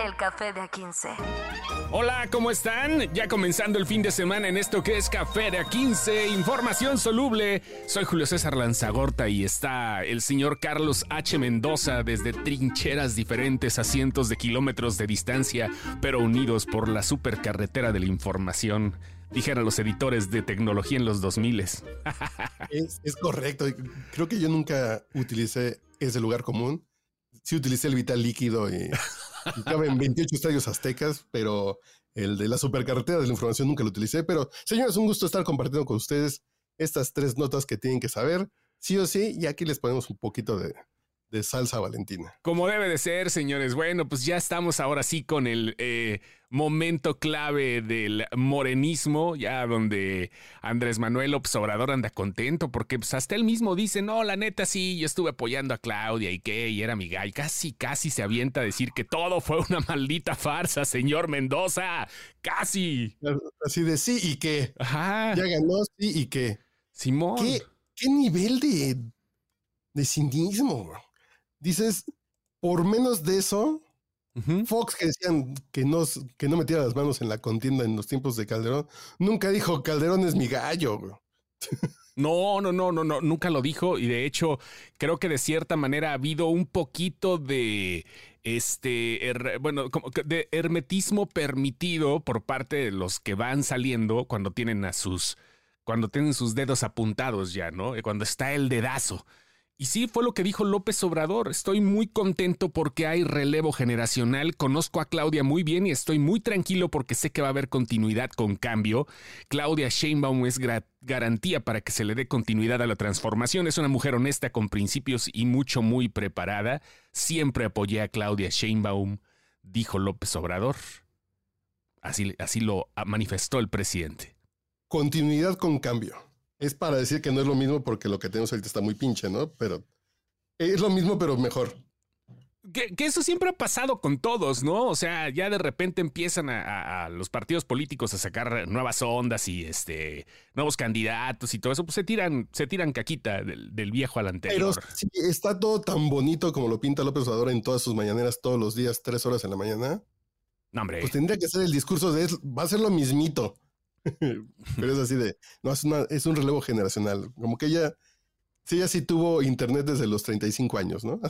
El Café de A15. Hola, ¿cómo están? Ya comenzando el fin de semana en esto que es Café de A15, información soluble. Soy Julio César Lanzagorta y está el señor Carlos H. Mendoza desde trincheras diferentes a cientos de kilómetros de distancia, pero unidos por la supercarretera de la información. Dijeron los editores de tecnología en los 2000. es, es correcto. Creo que yo nunca utilicé ese lugar común. Sí utilicé el vital líquido y en 28 estadios aztecas, pero el de la supercarretera de la información nunca lo utilicé. Pero, señores, un gusto estar compartiendo con ustedes estas tres notas que tienen que saber, sí o sí, y aquí les ponemos un poquito de, de salsa valentina. Como debe de ser, señores. Bueno, pues ya estamos ahora sí con el eh, momento clave del morenismo, ya donde Andrés Manuel Obrador anda contento, porque pues, hasta él mismo dice, no, la neta sí, yo estuve apoyando a Claudia y qué, y era mi gay. Casi, casi se avienta a decir que todo fue una maldita farsa, señor Mendoza. Casi. Así de sí y qué. Ajá. Ya ganó, sí y qué. Simón. ¿Qué, qué nivel de, de cinismo? Dices, por menos de eso, Fox que decían que no, que no metiera las manos en la contienda en los tiempos de Calderón, nunca dijo Calderón es mi gallo. No, no, no, no, no, nunca lo dijo y de hecho creo que de cierta manera ha habido un poquito de este, bueno, como de hermetismo permitido por parte de los que van saliendo cuando tienen a sus, cuando tienen sus dedos apuntados ya, ¿no? Cuando está el dedazo. Y sí, fue lo que dijo López Obrador. Estoy muy contento porque hay relevo generacional. Conozco a Claudia muy bien y estoy muy tranquilo porque sé que va a haber continuidad con cambio. Claudia Sheinbaum es garantía para que se le dé continuidad a la transformación. Es una mujer honesta con principios y mucho, muy preparada. Siempre apoyé a Claudia Sheinbaum, dijo López Obrador. Así, así lo manifestó el presidente. Continuidad con cambio es para decir que no es lo mismo porque lo que tenemos ahorita está muy pinche, ¿no? Pero es lo mismo, pero mejor. Que, eso siempre ha pasado con todos, ¿no? O sea, ya de repente empiezan a, los partidos políticos a sacar nuevas ondas y este nuevos candidatos y todo eso, pues se tiran, se tiran caquita del, viejo al anterior. Pero si está todo tan bonito como lo pinta López Obrador en todas sus mañaneras todos los días, tres horas en la mañana. No, hombre. Pues tendría que ser el discurso de va a ser lo mismito. Pero es así de, no, es, es un relevo generacional. Como que ella, sí, ella sí tuvo internet desde los 35 años, ¿no?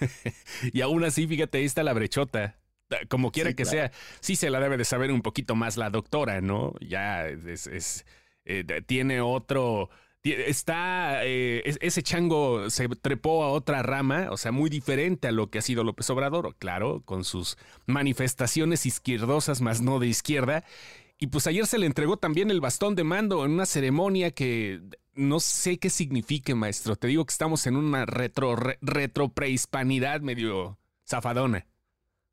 y aún así, fíjate, ahí está la brechota. Como quiera que sea, sí se la debe de saber un poquito más la doctora, ¿no? Ya es, eh, tiene otro, está, eh, ese chango se trepó a otra rama, o sea, muy diferente a lo que ha sido López Obrador, claro, con sus manifestaciones izquierdosas, más no de izquierda, y pues ayer se le entregó también el bastón de mando en una ceremonia que no sé qué signifique, maestro. Te digo que estamos en una retro, retro prehispanidad medio zafadona.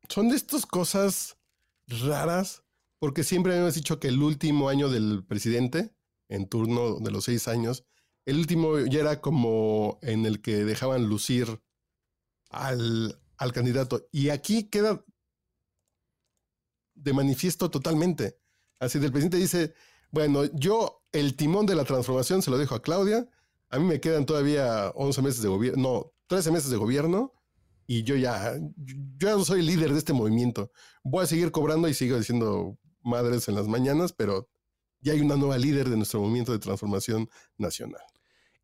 Son de estas cosas raras, porque siempre hemos dicho que el último año del presidente, en turno de los seis años, el último ya era como en el que dejaban lucir al, al candidato. Y aquí queda de manifiesto totalmente. Así del presidente dice, bueno, yo el timón de la transformación se lo dejo a Claudia, a mí me quedan todavía 11 meses de gobierno, no, 13 meses de gobierno y yo ya, yo ya no soy líder de este movimiento. Voy a seguir cobrando y sigo diciendo madres en las mañanas, pero ya hay una nueva líder de nuestro movimiento de transformación nacional.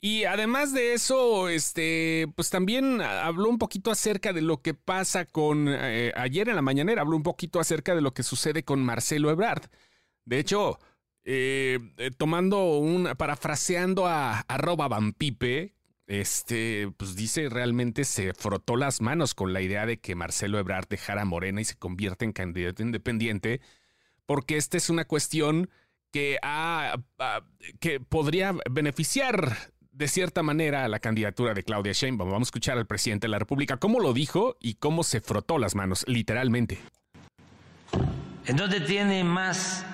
Y además de eso, este, pues también habló un poquito acerca de lo que pasa con, eh, ayer en la mañanera habló un poquito acerca de lo que sucede con Marcelo Ebrard. De hecho, eh, eh, tomando un, parafraseando a arroba vampipe, este, pues dice realmente se frotó las manos con la idea de que Marcelo Ebrard dejara Morena y se convierta en candidato independiente, porque esta es una cuestión que, que podría beneficiar de cierta manera a la candidatura de Claudia Sheinbaum. Vamos a escuchar al presidente de la República cómo lo dijo y cómo se frotó las manos, literalmente. ¿En dónde tiene más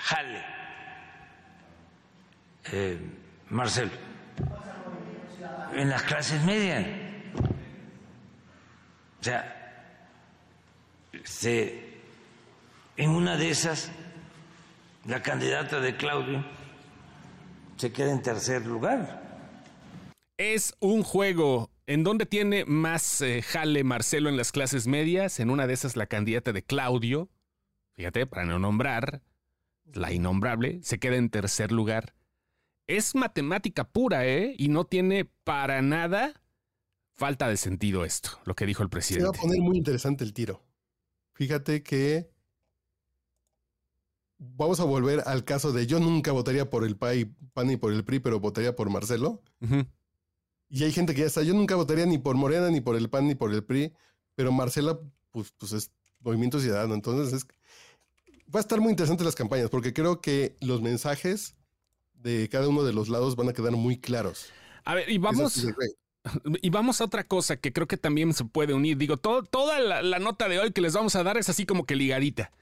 jale. Eh, Marcelo, en las clases medias. O sea, en una de esas la candidata de Claudio se queda en tercer lugar. Es un juego. ¿En dónde tiene más eh, jale Marcelo en las clases medias? En una de esas la candidata de Claudio. Fíjate, para no nombrar, la innombrable, se queda en tercer lugar. Es matemática pura, ¿eh? Y no tiene para nada falta de sentido esto, lo que dijo el presidente. Se va a poner muy interesante el tiro. Fíjate que vamos a volver al caso de yo nunca votaría por el PAN y por el PRI, pero votaría por Marcelo. Y hay gente que ya está, yo nunca votaría ni por Morena, ni por el PAN, ni por el PRI, pero Marcela, pues, pues es Movimiento Ciudadano. Entonces es, va a estar muy interesante las campañas, porque creo que los mensajes de cada uno de los lados van a quedar muy claros. A ver, y vamos... Y vamos a otra cosa que creo que también se puede unir. Digo, toda la, la, nota de hoy que les vamos a dar es así como que ligadita.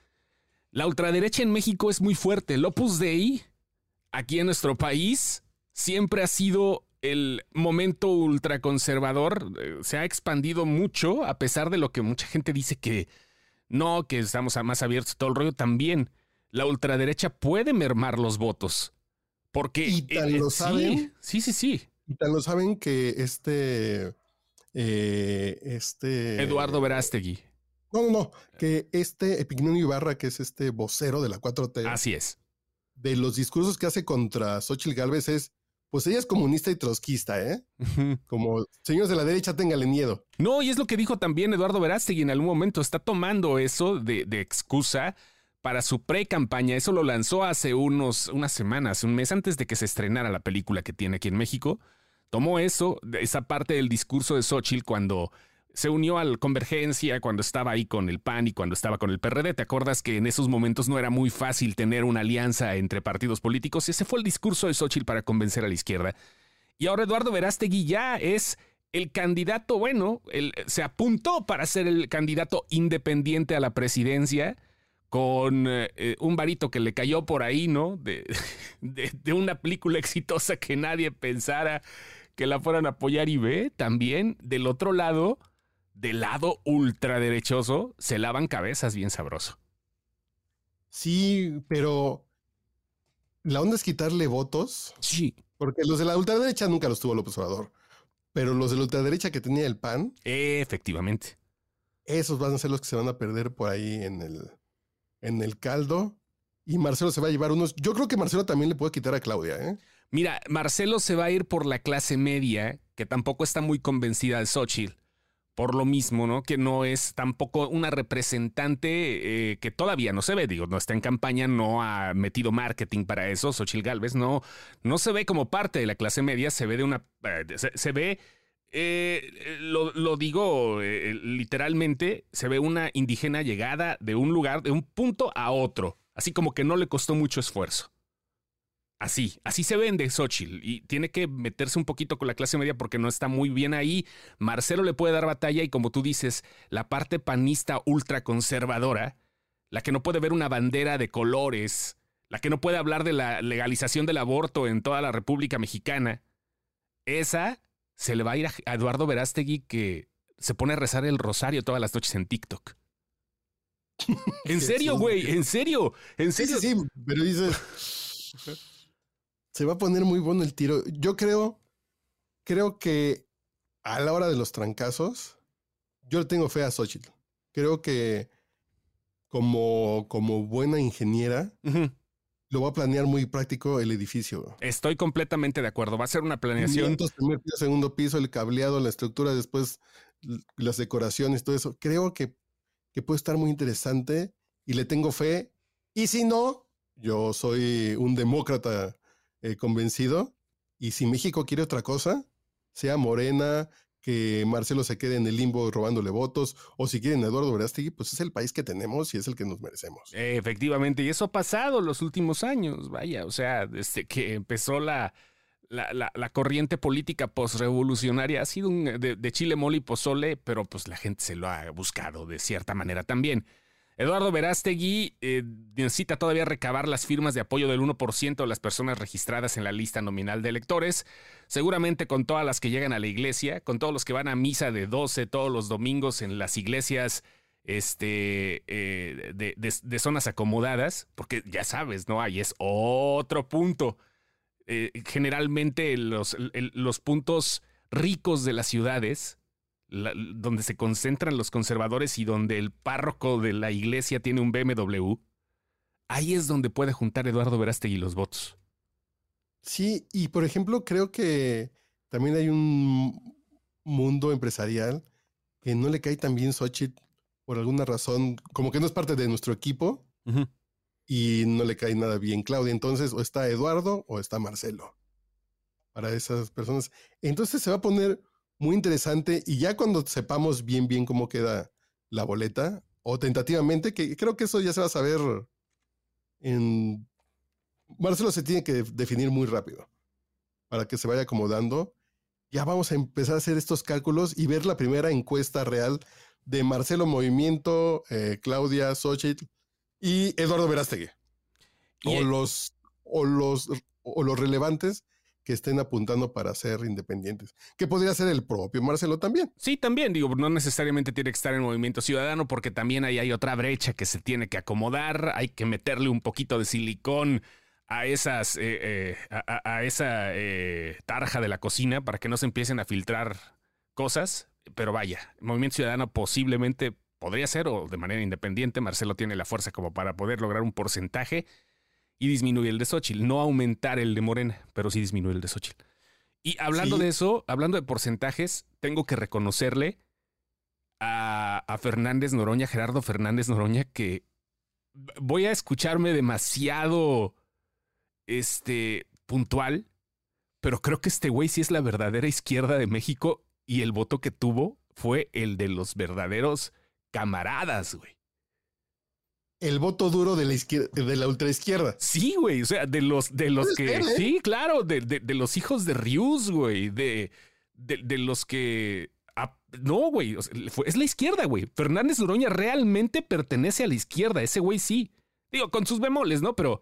La ultraderecha en México es muy fuerte. El Opus Dei, aquí en nuestro país, siempre ha sido el momento ultraconservador. Eh, se ha expandido mucho, a pesar de lo que mucha gente dice que no, que estamos más abiertos todo el rollo. También la ultraderecha puede mermar los votos. Porque. Y tan lo saben. Sí, sí, sí. Y tan lo saben que este. Eh, este. Eduardo Verástegui. No, no, no. Que este Epigmenio Ibarra, que es este vocero de la 4T. Así es. De los discursos que hace contra Xochitl Galvez es. Pues ella es comunista y trotskista, ¿eh? Como señores de la derecha, téngale miedo. No, y es lo que dijo también Eduardo Verástegui en algún momento. Está tomando eso de, de excusa para su pre-campaña. Eso lo lanzó hace unos, unas semanas, un mes antes de que se estrenara la película que tiene aquí en México. Tomó eso, esa parte del discurso de Xochitl cuando se unió al Convergencia cuando estaba ahí con el PAN y cuando estaba con el PRD. ¿Te acuerdas que en esos momentos no era muy fácil tener una alianza entre partidos políticos? Ese fue el discurso de Xochitl para convencer a la izquierda. Y ahora Eduardo Verástegui ya es el candidato, bueno, se apuntó para ser el candidato independiente a la presidencia con eh, un varito que le cayó por ahí, ¿no? De, de, una película exitosa que nadie pensara que la fueran a apoyar y ve también del otro lado del lado ultraderechoso se lavan cabezas bien sabroso. Sí, pero la onda es quitarle votos. Sí. Porque los de la ultraderecha nunca los tuvo López Obrador. Pero los de la ultraderecha que tenía el PAN. Efectivamente. Esos van a ser los que se van a perder por ahí en el, en el caldo. Y Marcelo se va a llevar unos. Yo creo que Marcelo también le puede quitar a Claudia, ¿eh? Mira, Marcelo se va a ir por la clase media, que tampoco está muy convencida de Xochitl por lo mismo, ¿no? Que no es tampoco una representante eh, que todavía no se ve, digo, no está en campaña, no ha metido marketing para eso, Xochil Galvez, no, no se ve como parte de la clase media, se ve de una, eh, se, ve, eh, lo, digo literalmente, se ve una indígena llegada de un lugar, de un punto a otro, así como que no le costó mucho esfuerzo. Así, así se vende Xochitl y tiene que meterse un poquito con la clase media porque no está muy bien ahí. Marcelo le puede dar batalla y como tú dices, la parte panista ultraconservadora, la que no puede ver una bandera de colores, la que no puede hablar de la legalización del aborto en toda la República Mexicana, esa se le va a ir a Eduardo Verástegui que se pone a rezar el rosario todas las noches en TikTok. En serio, güey, en serio, en serio. Sí, sí, pero dices se va a poner muy bueno el tiro. Yo creo, creo que a la hora de los trancazos, yo le tengo fe a Xochitl. Creo que como, como buena ingeniera, lo va a planear muy práctico el edificio. Estoy completamente de acuerdo. Va a ser una planeación. primer piso, segundo piso, el cableado, la estructura, después las decoraciones, todo eso. Creo que, que puede estar muy interesante y le tengo fe. Y si no, yo soy un demócrata eh, convencido. Y si México quiere otra cosa, sea Morena, que Marcelo se quede en el limbo robándole votos, o si quieren Eduardo Verástegui, pues es el país que tenemos y es el que nos merecemos. Efectivamente, y eso ha pasado los últimos años, vaya, o sea, desde que empezó la, la, la, corriente política postrevolucionaria ha sido un, de, de, chile, mole y pozole, pero pues la gente se lo ha buscado de cierta manera también. Eduardo Verástegui eh, necesita todavía recabar las firmas de apoyo del 1% de las personas registradas en la lista nominal de electores, seguramente con todas las que llegan a la iglesia, con todos los que van a misa de 12 todos los domingos en las iglesias este, eh, de, de, zonas acomodadas, porque ya sabes, ¿no? Ahí es otro punto. Eh, generalmente los puntos ricos de las ciudades, donde se concentran los conservadores y donde el párroco de la iglesia tiene un BMW, ahí es donde puede juntar Eduardo Verástegui los votos. Sí, y por ejemplo, creo que también hay un mundo empresarial que no le cae tan bien Xochitl por alguna razón, como que no es parte de nuestro equipo y no le cae nada bien Claudia. Entonces, o está Eduardo o está Marcelo. Para esas personas. Entonces se va a poner muy interesante y ya cuando sepamos bien, bien cómo queda la boleta, o tentativamente, que creo que eso ya se va a saber en... Marcelo se tiene que definir muy rápido para que se vaya acomodando. Ya vamos a empezar a hacer estos cálculos y ver la primera encuesta real de Marcelo Movimiento, eh, Claudia Xochitl y Eduardo Verástegui. O los, o, los, o los relevantes que estén apuntando para ser independientes, que podría ser el propio Marcelo también. Sí, también, digo, no necesariamente tiene que estar en Movimiento Ciudadano porque también ahí hay otra brecha que se tiene que acomodar, hay que meterle un poquito de silicón a esas, eh, eh, esa tarja de la cocina para que no se empiecen a filtrar cosas pero vaya, Movimiento Ciudadano posiblemente podría ser o de manera independiente. Marcelo tiene la fuerza como para poder lograr un porcentaje y disminuir el de Xochitl. No aumentar el de Morena, pero sí disminuir el de Xochitl. Y hablando de eso, hablando de porcentajes, tengo que reconocerle a, a Fernández Noroña, Gerardo Fernández Noroña, que voy a escucharme demasiado este, puntual, pero creo que este güey sí es la verdadera izquierda de México y el voto que tuvo fue el de los verdaderos camaradas, güey. El voto duro de la izquierda, de la ultraizquierda. Sí, güey. O sea, de los, de los que. ¿eh? Sí, claro, de, de, los hijos de Rius, güey. De, de, los que. no, güey. es la izquierda, güey. Fernández Uroña realmente pertenece a la izquierda. Ese güey sí. Digo, con sus bemoles, ¿no? Pero.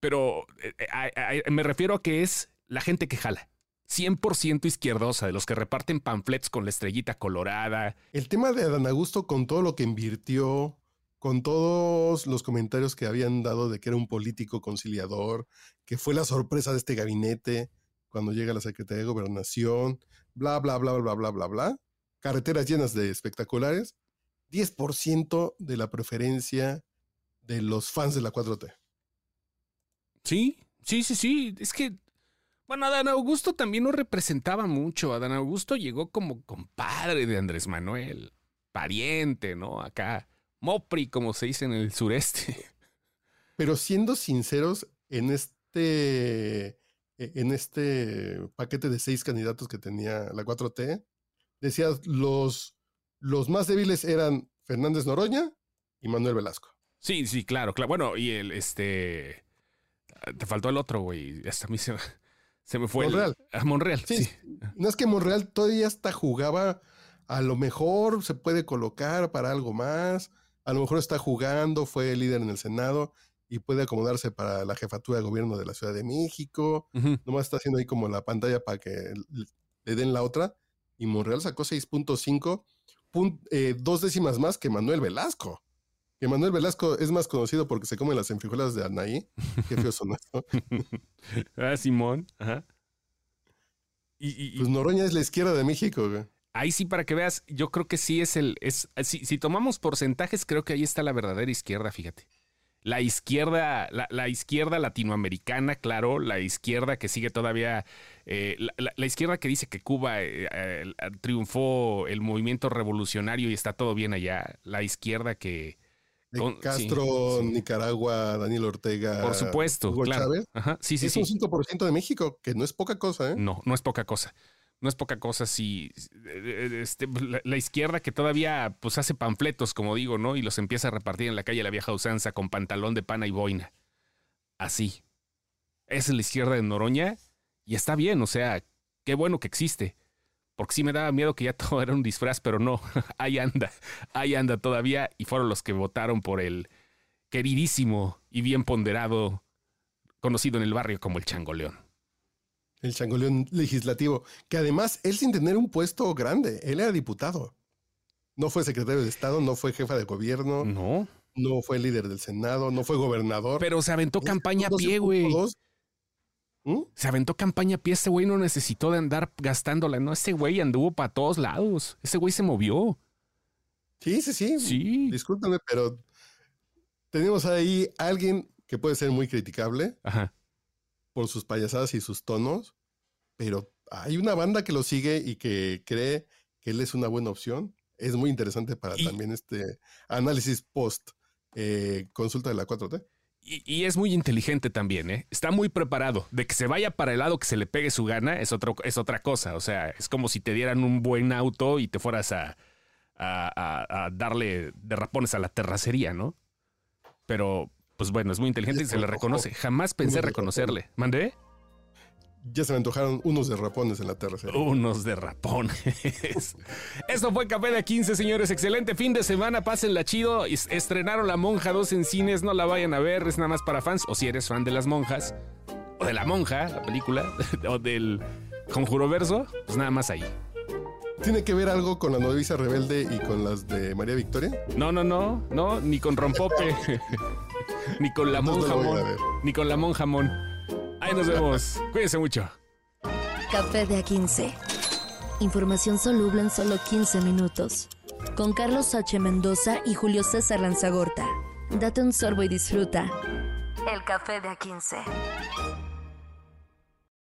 Pero eh, me refiero a que es la gente que jala. 100% izquierdosa, de los que reparten panflets con la estrellita colorada. El tema de Adán Augusto con todo lo que invirtió, con todos los comentarios que habían dado de que era un político conciliador, que fue la sorpresa de este gabinete cuando llega la Secretaría de Gobernación, bla, bla, bla, bla, bla, bla, bla. Carreteras llenas de espectaculares. 10% de la preferencia de los fans de la 4T. Sí, sí, sí, sí. Es que bueno, Adán Augusto también no representaba mucho. Adán Augusto llegó como compadre de Andrés Manuel, pariente, ¿no? Acá, Mopri, como se dice en el sureste. Pero siendo sinceros, en este, e, en este paquete de seis candidatos que tenía la 4T, decía los, los más débiles eran Fernández Noroña y Manuel Velasco. Sí, sí, claro, claro. Bueno, y el, este, te faltó el otro, güey. Hasta a mí se, se me fue. Monreal. a Monreal, sí. No es que Monreal todavía hasta jugaba. A lo mejor se puede colocar para algo más. A lo mejor está jugando, fue líder en el Senado y puede acomodarse para la jefatura de gobierno de la Ciudad de México. Nomás está haciendo ahí como la pantalla para que le den la otra. Y Monreal sacó 6.5, eh, dos décimas más que Manuel Velasco que Manuel Velasco es más conocido porque se come las enfrijolas de Anaí. Qué feo son esto. ah, Simón. Ajá. Y, pues Noroña es la izquierda de México, güey. Ahí sí, para que veas, yo creo que sí es el. Es, si, si tomamos porcentajes, creo que ahí está la verdadera izquierda, fíjate. La izquierda, la, izquierda latinoamericana, claro, la izquierda que sigue todavía, eh, la, izquierda que dice que Cuba eh, eh, triunfó el movimiento revolucionario y está todo bien allá, la izquierda que, Castro, Nicaragua, Daniel Ortega. Por supuesto, Chávez. Sí, sí, es un 5% de México, que no es poca cosa, ¿eh? No, no es poca cosa. No es poca cosa si este, la, izquierda que todavía pues hace panfletos, como digo, ¿no? Y los empieza a repartir en la calle la vieja usanza con pantalón de pana y boina. Así. Es la izquierda de Noroña y está bien, o sea, qué bueno que existe porque sí me daba miedo que ya todo era un disfraz, pero no, ahí anda, ahí anda todavía y fueron los que votaron por el queridísimo y bien ponderado, conocido en el barrio como el Changoleón. El Changoleón legislativo, que además él sin tener un puesto grande, él era diputado. No fue secretario de Estado, no fue jefa de gobierno, No. no fue líder del Senado, no fue gobernador. Pero se aventó campaña a pie, güey. ¿Mm? Se aventó campaña a pie. Este güey no necesitó de andar gastándola. No, ese güey anduvo para todos lados. Ese güey se movió. Sí, sí, sí. Sí. Discúlpame, pero tenemos ahí a alguien que puede ser muy criticable Ajá. Por sus payasadas y sus tonos, pero hay una banda que lo sigue y que cree que él es una buena opción. Es muy interesante para Y- también este análisis post eh, consulta de la 4T. Y, y es muy inteligente también, ¿eh? Está muy preparado. De que se vaya para el lado que se le pegue su gana es, otro, es otra cosa. O sea, es como si te dieran un buen auto y te fueras a, a- a- a darle derrapones a la terracería, ¿no? Pero, pues bueno, es muy inteligente y se le reconoce. Jamás pensé reconocerle. ¿Mandé? Ya se me antojaron unos derrapones en la tercera. Unos derrapones. Esto fue Café de 15, señores. Excelente fin de semana. Pásenla chido. Es- Estrenaron La Monja 2 en cines. No la vayan a ver. Es nada más para fans. O si eres fan de las monjas. O de La Monja, la película. O del Conjuro Verso. Pues nada más ahí. ¿Tiene que ver algo con la novicia rebelde y con las de María Victoria? No, no, no. No, ni con Rompope. ni con La Monja no Mon. Ni con La Monja Mon. Ahí nos vemos. Cuídense mucho. Café de A15. Información soluble en solo 15 minutos. Con Carlos H. Mendoza y Julio César Lanzagorta. Date un sorbo y disfruta. El café de A15.